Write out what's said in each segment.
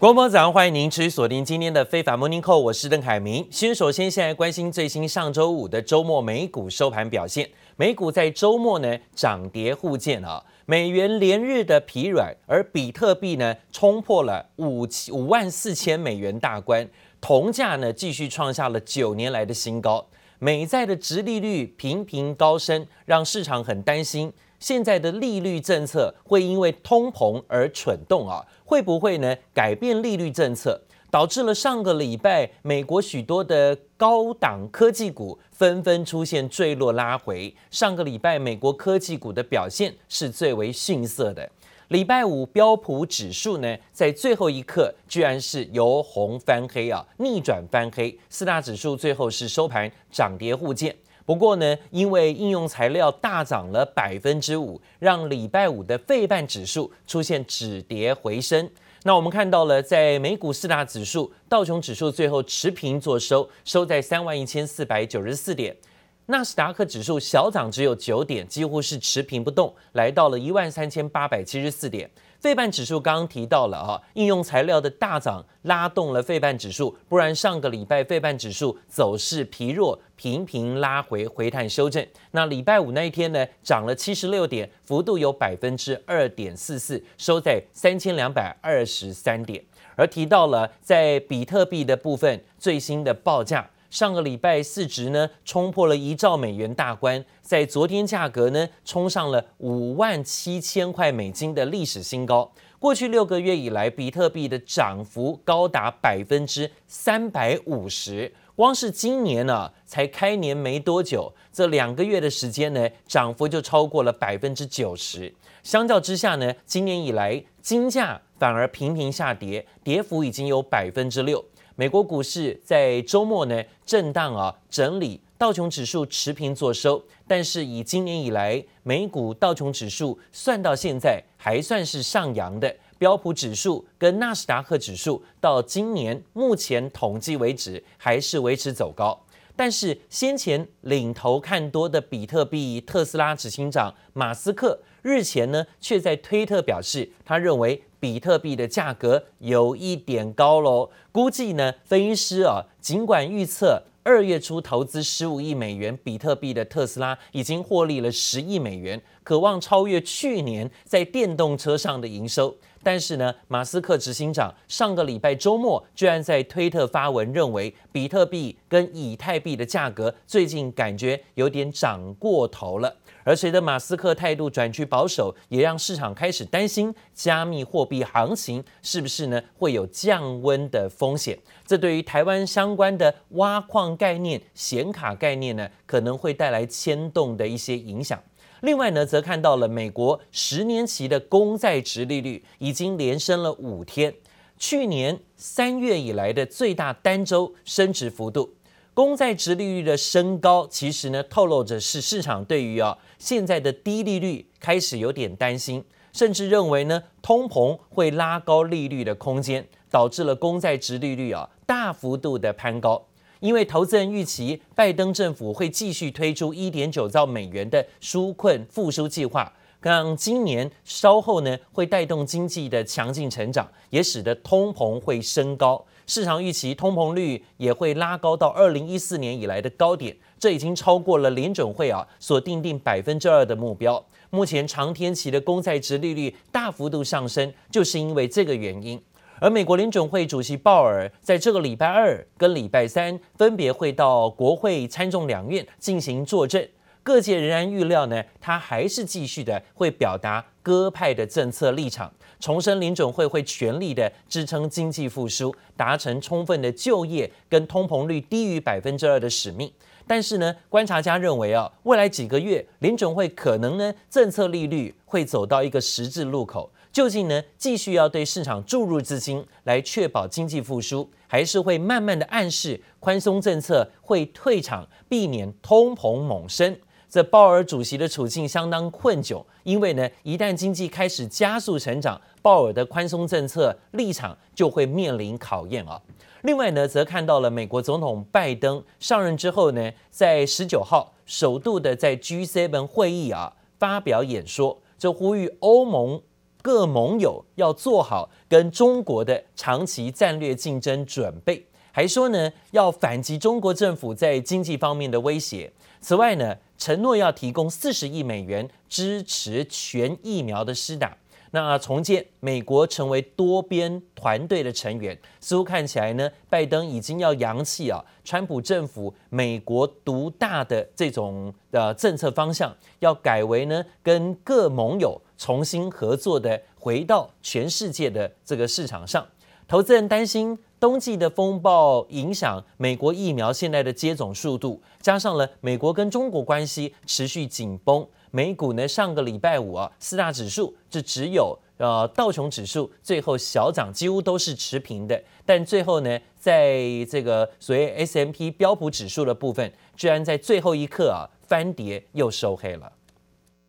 广播早上，欢迎您持续锁定今天的非凡 Morning Call，我是邓凯明。先首先现在关心最新上周五的周末美股收盘表现，美股在周末呢涨跌互见啊，美元连日的疲软，而比特币呢冲破了五五万四千美元大关，铜价呢继续创下了九年来的新高，美债的殖利率频频高升，让市场很担心。现在的利率政策会因为通膨而蠢动啊？会不会呢改变利率政策，导致了上个礼拜美国许多的高档科技股纷纷出现坠落拉回？上个礼拜美国科技股的表现是最为逊色的。礼拜五标普指数呢，在最后一刻居然是由红翻黑啊，逆转翻黑。四大指数最后是收盘涨跌互见。不过呢，因为应用材料大涨了百分之五，让礼拜五的费半指数出现止跌回升。那我们看到了，在美股四大指数，道琼指数最后持平作收，收在三万一千四百九十四点；纳斯达克指数小涨只有九点，几乎是持平不动，来到了一万三千八百七十四点。费半指数刚刚提到了啊，应用材料的大涨拉动了费半指数，不然上个礼拜费半指数走势疲弱，频频拉回回探修正。那礼拜五那一天呢，涨了七十六点，幅度有百分之二点四四，收在三千两百二十三点。而提到了在比特币的部分最新的报价。上个礼拜市值呢冲破了一兆美元大关，在昨天价格呢冲上了五万七千块美金的历史新高。过去六个月以来，比特币的涨幅高达百分之三百五十。光是今年呢、才开年没多久，这两个月的时间呢，涨幅就超过了百分之九十。相较之下呢，今年以来金价反而频频下跌，跌幅已经有百分之六。美国股市在周末呢震荡啊整理，道琼指数持平作收，但是以今年以来美股道琼指数算到现在还算是上扬的，标普指数跟纳斯达克指数到今年目前统计为止还是维持走高，但是先前领头看多的比特币特斯拉执行长马斯克日前呢却在推特表示，他认为。比特币的价格有一点高喽，估计呢，分析师啊，尽管预测二月初投资十五亿美元比特币的特斯拉已经获利了十亿美元，渴望超越去年在电动车上的营收。但是呢，马斯克执行长上个礼拜周末居然在推特发文，认为比特币跟以太币的价格最近感觉有点涨过头了。而随着马斯克态度转趋保守，也让市场开始担心加密货币行情是不是呢会有降温的风险？这对于台湾相关的挖矿概念、显卡概念呢，可能会带来牵动的一些影响。另外呢，则看到了美国十年期的公债殖利率已经连升了五天，去年三月以来的最大单周升值幅度。公债殖利率的升高，其实呢透露着是市场对于啊现在的低利率开始有点担心，甚至认为呢通膨会拉高利率的空间，导致了公债殖利率啊大幅度的攀高。因为投资人预期拜登政府会继续推出一点九兆美元的纾困复苏计划，让今年稍后呢会带动经济的强劲成长，也使得通膨会升高。市场预期通膨率也会拉高到二零一四年以来的高点，这已经超过了联准会啊所定定百分之二的目标。目前长天期的公债殖利率大幅度上升，就是因为这个原因。而美国联准会主席鲍尔在这个礼拜二跟礼拜三分别会到国会参众两院进行作证，各界仍然预料呢，他还是继续的会表达鸽派的政策立场，重申林准会会全力的支撑经济复苏，达成充分的就业跟通膨率低于百分之二的使命。但是呢，观察家认为啊，未来几个月林准会可能呢，政策利率会走到一个十字路口。究竟呢，继续要对市场注入资金来确保经济复苏，还是会慢慢的暗示宽松政策会退场，避免通膨猛升？这鲍尔主席的处境相当困窘，因为呢，一旦经济开始加速成长，鲍尔的宽松政策立场就会面临考验啊。另外呢，则看到了美国总统拜登上任之后呢，在十九号首度的在 G7 会议啊发表演说，就呼吁欧盟。各盟友要做好跟中国的长期战略竞争准备，还说呢要反击中国政府在经济方面的威胁。此外呢，承诺要提供四十亿美元支持全疫苗的施打。那重建美国成为多边团队的成员，似乎看起来呢，拜登已经要扬弃啊，川普政府美国独大的这种呃政策方向，要改为呢跟各盟友重新合作的，回到全世界的这个市场上。投资人担心冬季的风暴影响美国疫苗现在的接种速度，加上了美国跟中国关系持续紧绷。美股呢，上个礼拜五啊，四大指数就只有呃道琼指数最后小涨，几乎都是持平的。但最后呢，在这个所谓 S M P 标普指数的部分，居然在最后一刻啊翻跌又收黑了。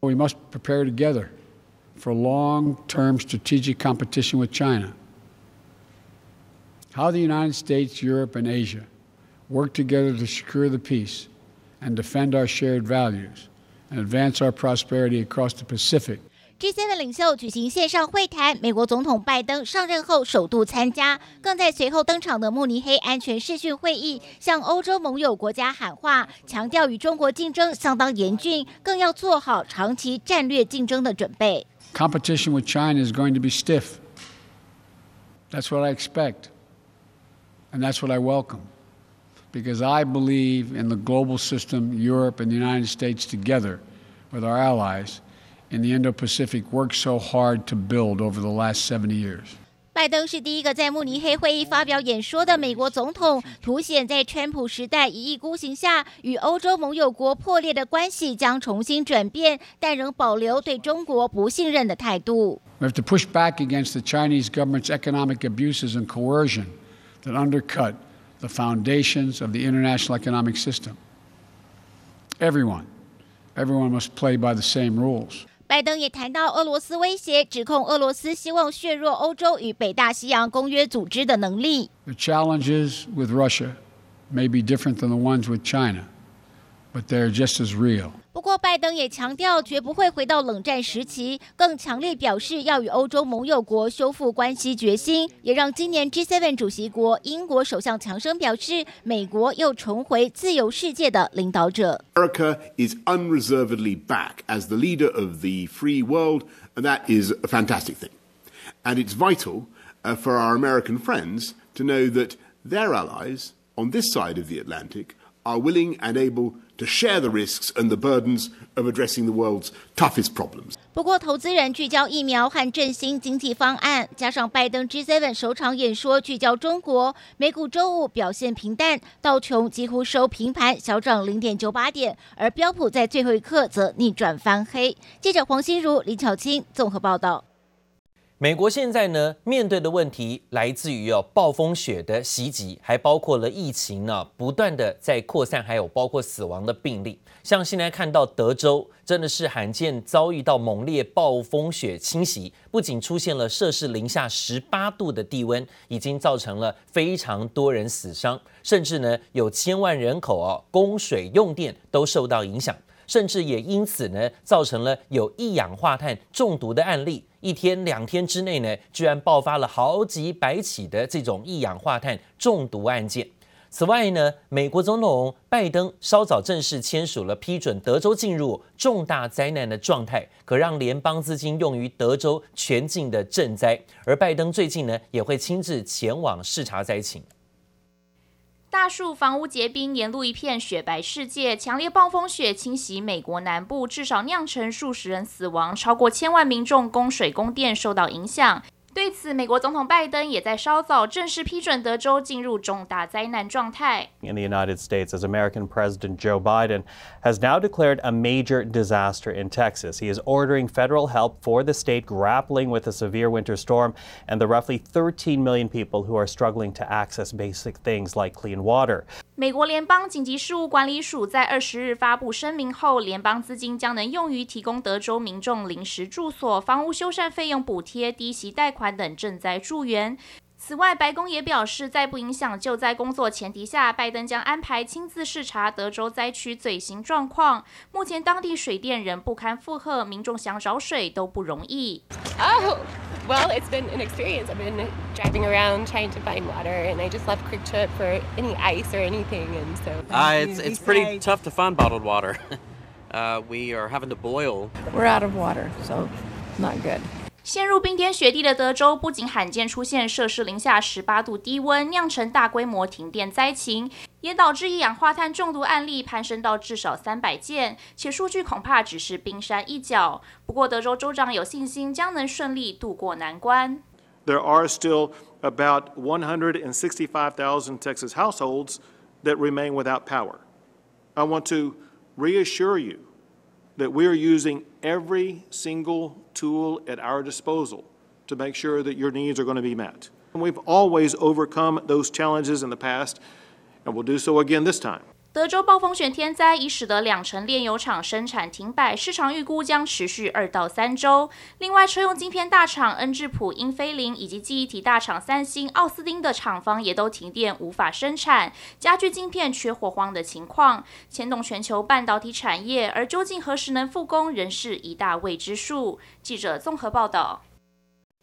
We must prepare together for long-term strategic competition with China. How the United States, Europe, and Asia work together to secure the peace and defend our shared values. Advance our prosperity across the Pacific. G7 领袖举行线上会谈，美国总统拜登上任后首度参加，更在随后登场的慕尼黑安全视讯会议，向欧洲盟友国家喊话，强调与中国竞争相当严峻，更要做好长期战略竞争的准备。Competition with China is going to be stiff. That's what I expect, and that's what I welcome. Because I believe in the global system, Europe and the United States together with our allies in the Indo-Pacific worked so hard to build over the last 70 years. 拜登是第一个在慕尼黑会议发表演说的美国总统，凸显在川普时代一意孤行下，与欧洲盟友国破裂的关系将重新转变，但仍保留对中国不信任的态度。We have to push back against the Chinese government's economic abuses and coercion that undercut the foundations of the international economic system. Everyone, everyone must play by the same rules. 拜登也谈到俄罗斯威胁，指控俄罗斯希望削弱欧洲与北大西洋公约组织的能力。The challenges with Russia may be different than the ones with China, but they're just as real. 不过，拜登也强调绝不会回到冷战时期，更强烈表示要与欧洲盟友国修复关系决心，也让今年 G7 主席国英国首相强生表示，美国又重回自由世界的领导者。America is unreservedly back as the leader of the free world, and that is a fantastic thing. And it's vital for our American friends to know that their allies on this side of the Atlantic are willing and able to share the risks and the burdens of addressing the world's toughest problems. 不过，投资人聚焦疫苗和振兴经济方案，加上拜登 G7 首场演说聚焦中国，美股周五表现平淡，道琼几乎收平盘，小涨零点九八点，而标普在最后一刻则逆转翻黑。记者黄心如、李巧清综合报道。美国现在呢，面对的问题来自于哦暴风雪的袭击，还包括了疫情呢不断的在扩散，还有包括死亡的病例。像现在看到德州真的是罕见遭遇到猛烈暴风雪侵袭，不仅出现了摄氏零下十八度的低温，已经造成了非常多人死伤，甚至呢有千万人口哦供水用电都受到影响。甚至也因此呢，造成了有一氧化碳中毒的案例。一天两天之内呢，居然爆发了好几百起的这种一氧化碳中毒案件。此外呢，美国总统拜登稍早正式签署了批准德州进入重大灾难的状态，可让联邦资金用于德州全境的赈灾。而拜登最近呢，也会亲自前往视察灾情。大树房屋结冰，沿路一片雪白世界。强烈暴风雪侵袭美国南部，至少酿成数十人死亡，超过千万民众供水供电受到影响。对此，美国总统拜登也在稍早正式批准德州进入重大灾难状态。In the United States, as American President Joe Biden has now declared a major disaster in Texas. He is ordering federal help for the state grappling with a severe winter storm and the roughly 13 million people who are struggling to access basic things like clean water. 美国联邦紧急事务管理署在二十日发布声明后，联邦资金将能用于提供德州民众临时住所、房屋修缮费用补贴、低息贷款 等賑灾助援。 此外，白宫也表示，在不影响救灾工作前提下，拜登将安排亲自视察德州灾区最新状况。目前当地水电仍不堪负荷，民众想找水都不容易。Oh, well, it's been an experience. I've been driving around trying to find water, and I just left QuikTrip for any ice or anything, and so. Uh, it's it's pretty tough to find bottled water. Uh, we are having to boil. We're out of water, so not good. 陷入冰天雪地的德州，不仅罕见出现摄氏零下十八度低温，酿成大规模停电灾情，也导致一氧化碳中毒案例攀升到至少三百件，且数据恐怕只是冰山一角。不过，德州州长有信心将能顺利渡过难关。There are still about 165,000 Texas households that remain without power. I want to reassure you. That we are using every single tool at our disposal to make sure that your needs are going to be met. And we've always overcome those challenges in the past, and we'll do so again this time. 德州暴风雪天灾已使得两成炼油厂生产停摆，市场预估将持续二到三周。另外，车用晶片大厂恩智浦、英飞凌以及记忆体大厂三星、奥斯汀的厂房也都停电，无法生产，加剧晶片缺货荒的情况，牵动全球半导体产业。而究竟何时能复工，仍是一大未知数。记者综合报道。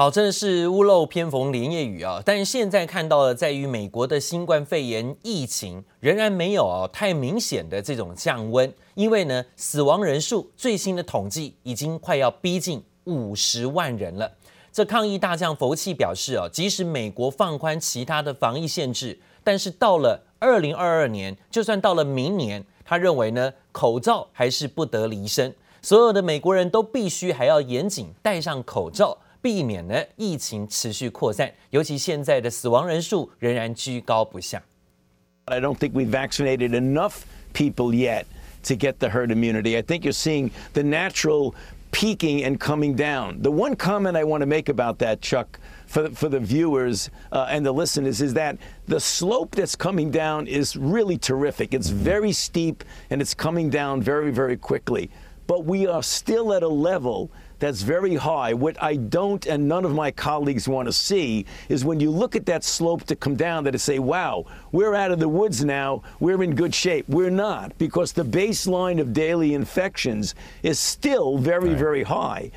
好，真的是屋漏偏逢连夜雨啊！但是现在看到的，在于美国的新冠肺炎疫情仍然没有啊太明显的这种降温，因为呢，死亡人数最新的统计已经快要逼近五十万人了。这抗疫大将佛气表示啊，即使美国放宽其他的防疫限制，但是到了二零二二年，就算到了明年，他认为呢，口罩还是不得离身，所有的美国人都必须还要严谨戴上口罩。避免呢疫情持续扩散，尤其现在的死亡人数仍然居高不下。I don't think we've vaccinated enough people yet to get the herd immunity. I think you're seeing the natural peaking and coming down. The one comment I want to make about that, Chuck, for the, for the viewers uh, and the listeners, is that the slope that's coming down is really terrific. It's very steep and it's coming down very, very quickly. But we are still at a level that's very high. What I don't and none of my colleagues want to see is when you look at that slope to come down that to say, wow, we're out of the woods now, we're in good shape. We're not because the baseline of daily infections is still very, very high.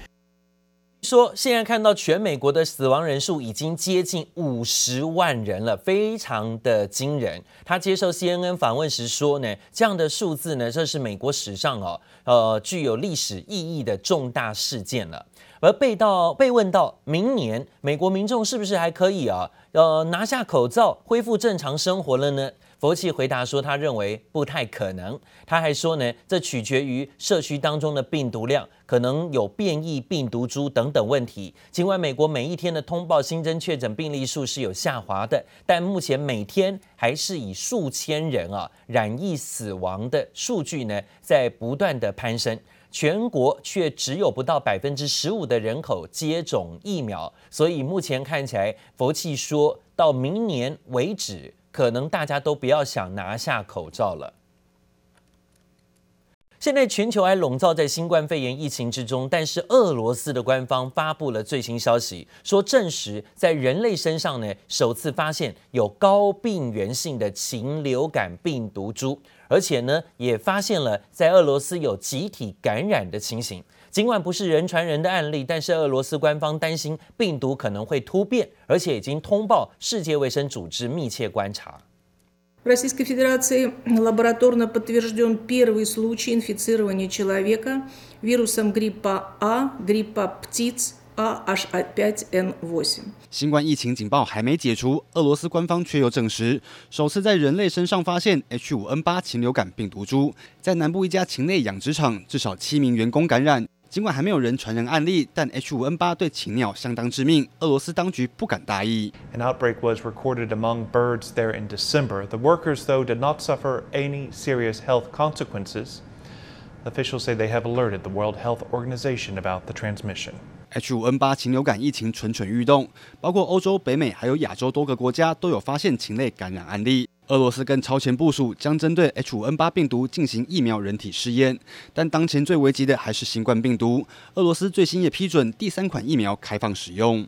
说现在看到全美国的死亡人数已经接近五十万人了，非常的惊人。他接受 CNN 访问时说呢，这样的数字呢，这是美国史上哦，呃，具有历史意义的重大事件了。而被到被问到明年美国民众是不是还可以啊，呃，拿下口罩恢复正常生活了呢？佛契回答说，他认为不太可能。他还说呢，这取决于社区当中的病毒量，可能有变异病毒株等等问题。尽管美国每一天的通报新增确诊病例数是有下滑的，但目前每天还是以数千人啊染疫死亡的数据呢在不断的攀升。全国却只有不到百分之十五的人口接种疫苗，所以目前看起来，佛契说到明年为止。可能大家都不要想拿下口罩了。现在全球还笼罩在新冠肺炎疫情之中，但是俄罗斯的官方发布了最新消息，说证实在人类身上呢，首次发现有高病原性的禽流感病毒株，而且呢，也发现了在俄罗斯有集体感染的情形。尽管不是人传人的案例，但是俄罗斯官方担心病毒可能会突变，而且已经通报世界卫生组织密切观察。新冠疫情警报还没解除，俄罗斯官方却又证实，首次在人类身上发现 H5N8 禽流感病毒株，在南部一家禽类养殖场，至少七名员工感染。尽管还没有人传人案例，但 H5N8 对禽鸟相当致命，俄罗斯当局不敢大意。An outbreak was recorded among birds there in December. The workers, though, did not suffer any serious health consequences. Officials say they have alerted the World Health Organization about the transmission. H5N8 禽流感疫情蠢蠢欲动，包括欧洲、北美还有亚洲多个国家都有发现禽类感染案例。俄罗斯更超前部署，将针对 H5N8 病毒进行疫苗人体试验。但当前最危急的还是新冠病毒。俄罗斯最新也批准第三款疫苗开放使用。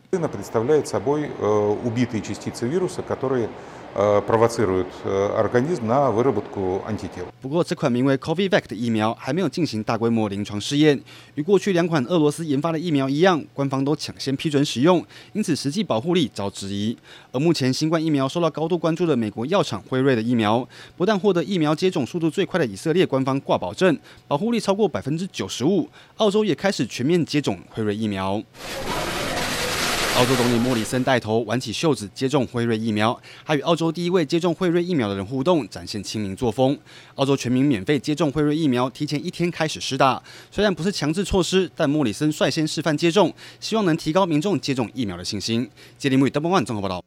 不过，这款名为 Covivac 的疫苗还没有进行大规模临床试验。与过去两款俄罗斯研发的疫苗一样，官方都抢先批准使用，因此实际保护力遭质疑。而目前新冠疫苗受到高度关注的美国药厂辉瑞的疫苗，不但获得疫苗接种速度最快的以色列官方挂保证，保护力超过百分之九十五。澳洲也开始全面接种辉瑞疫苗。澳洲总理莫里森带头挽起袖子接种辉瑞疫苗，还与澳洲第一位接种辉瑞疫苗的人互动，展现亲民作风。澳洲全民免费接种辉瑞疫苗，提前一天开始施打。虽然不是强制措施，但莫里森率先示范接种，希望能提高民众接种疫苗的信心。杰里木与邓邦万综合报道。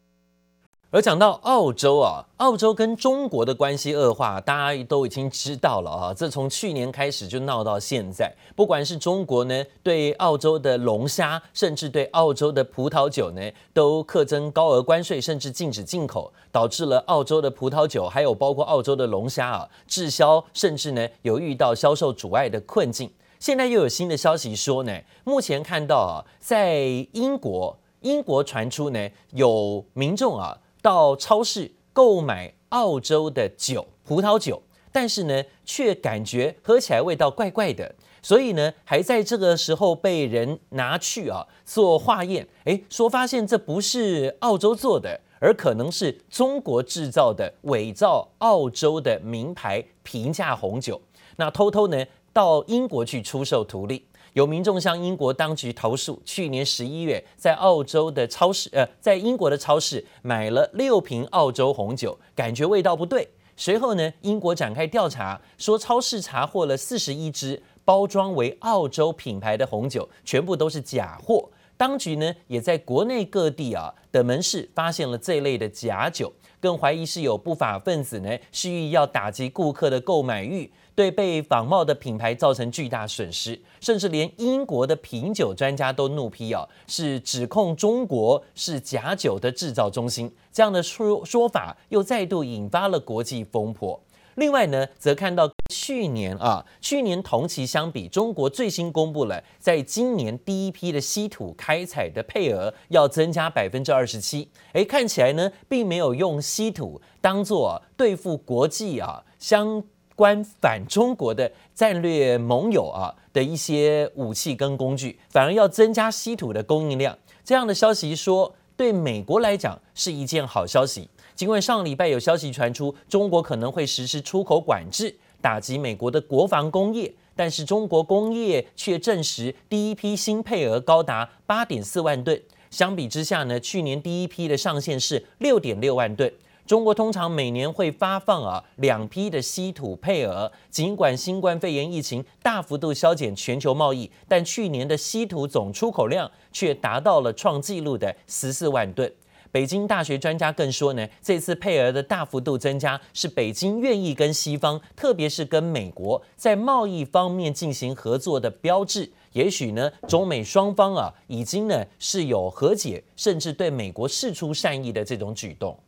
而讲到澳洲啊，澳洲跟中国的关系恶化，大家都已经知道了啊。这从去年开始就闹到现在，不管是中国呢对澳洲的龙虾，甚至对澳洲的葡萄酒呢，都课征高额关税，甚至禁止进口，导致了澳洲的葡萄酒还有包括澳洲的龙虾啊滞销，甚至呢有遇到销售阻碍的困境。现在又有新的消息说呢，目前看到啊，在英国，英国传出呢有民众啊。到超市购买澳洲的酒，葡萄酒，但是呢，却感觉喝起来味道怪怪的，所以呢，还在这个时候被人拿去啊做化验，诶，说发现这不是澳洲做的，而可能是中国制造的伪造澳洲的名牌平价红酒，那偷偷呢到英国去出售图利。有民众向英国当局投诉，去年十一月在澳洲的超市，呃，在英国的超市买了六瓶澳洲红酒，感觉味道不对。随后呢，英国展开调查，说超市查获了四十一支包装为澳洲品牌的红酒，全部都是假货。当局呢，也在国内各地啊的门市发现了这类的假酒，更怀疑是有不法分子呢，蓄意要打击顾客的购买欲。对被仿冒的品牌造成巨大损失，甚至连英国的品酒专家都怒批哦，是指控中国是假酒的制造中心。这样的说说法又再度引发了国际风波。另外呢，则看到去年啊，去年同期相比，中国最新公布了在今年第一批的稀土开采的配额要增加百分之二十七。哎，看起来呢，并没有用稀土当做对付国际啊相。关反中国的战略盟友啊的一些武器跟工具，反而要增加稀土的供应量。这样的消息说，对美国来讲是一件好消息。尽管上礼拜有消息传出，中国可能会实施出口管制，打击美国的国防工业，但是中国工业却证实，第一批新配额高达八点四万吨。相比之下呢，去年第一批的上限是六点六万吨。中国通常每年会发放啊两批的稀土配额，尽管新冠肺炎疫情大幅度削减全球贸易，但去年的稀土总出口量却达到了创纪录的十四万吨。北京大学专家更说呢，这次配额的大幅度增加是北京愿意跟西方，特别是跟美国在贸易方面进行合作的标志。也许呢，中美双方啊已经呢是有和解，甚至对美国释出善意的这种举动。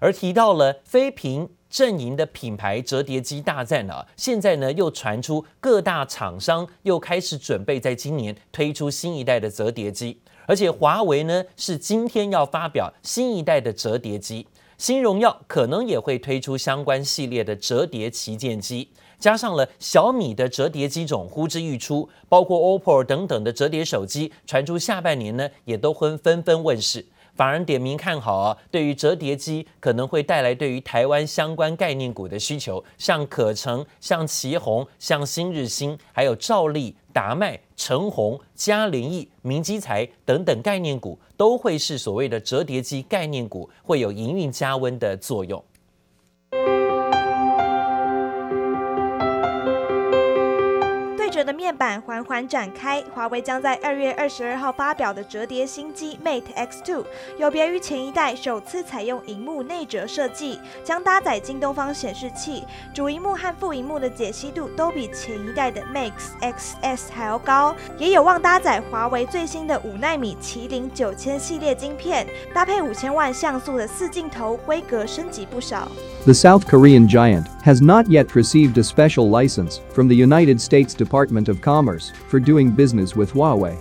而提到了非屏阵营的品牌折叠机大战啊，现在呢又传出各大厂商又开始准备在今年推出新一代的折叠机，而且华为呢是今天要发表新一代的折叠机，新荣耀可能也会推出相关系列的折叠旗舰机，加上了小米的折叠机种呼之欲出，包括 OPPO 等等的折叠手机传出下半年呢也都会纷纷问世。反而点名看好啊，对于折叠机可能会带来对于台湾相关概念股的需求，像可成、像旗宏、像新日新，还有兆利、达迈、陈宏、嘉联益、明基材等等概念股，都会是所谓的折叠机概念股，会有营运加温的作用。折的面板缓缓展开，华为将在二月二十二号发表的折叠新机 Mate X2，有别于前一代首次采用荧幕内折设计，将搭载京东方显示器，主荧幕和副荧幕的解析度都比前一代的 Max XS 还要高，也有望搭载华为最新的五纳米麒麟九千系列晶片，搭配五千万像素的四镜头，规格升级不少。The South Korean giant has not yet received a special license from the United States Department of Commerce for doing business with Huawei.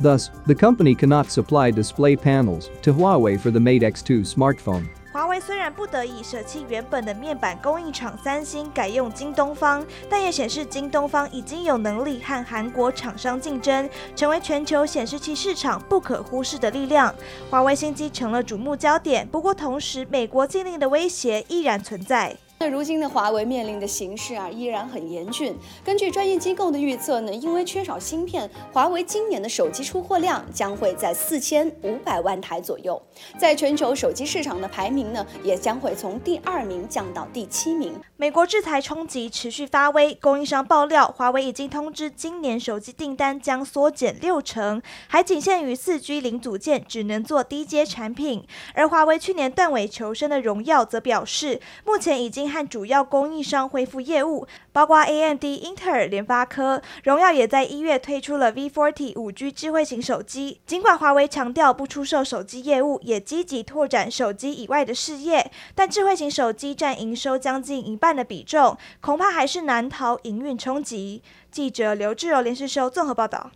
Thus, the company cannot supply display panels to Huawei for the Mate X2 smartphone. 华为虽然不得已舍弃原本的面板供应厂三星，改用京东方，但也显示京东方已经有能力和韩国厂商竞争，成为全球显示器市场不可忽视的力量。华为新机成了瞩目焦点，不过同时，美国禁令的威胁依然存在。 那如今的华为面临的形势啊，依然很严峻。根据专业机构的预测呢，因为缺少芯片，华为今年的手机出货量将会在四千五百万台左右，在全球手机市场的排名呢，也将会从第二名降到第七名。美国制裁冲击持续发威，供应商爆料，华为已经通知今年手机订单将缩减六成，还仅限于四 G 零组件，只能做低阶产品。而华为去年断尾求生的荣耀则表示，目前已经。和主要供应商恢复业务，包括 AMD、英特尔、联发科。荣耀也在一月推出了 V40 五 G 智慧型手机。尽管华为强调不出售手机业务，也积极拓展手机以外的事业，但智慧型手机占营收将近一半的比重，恐怕还是难逃营运冲击。记者刘志柔、连世修综合报道。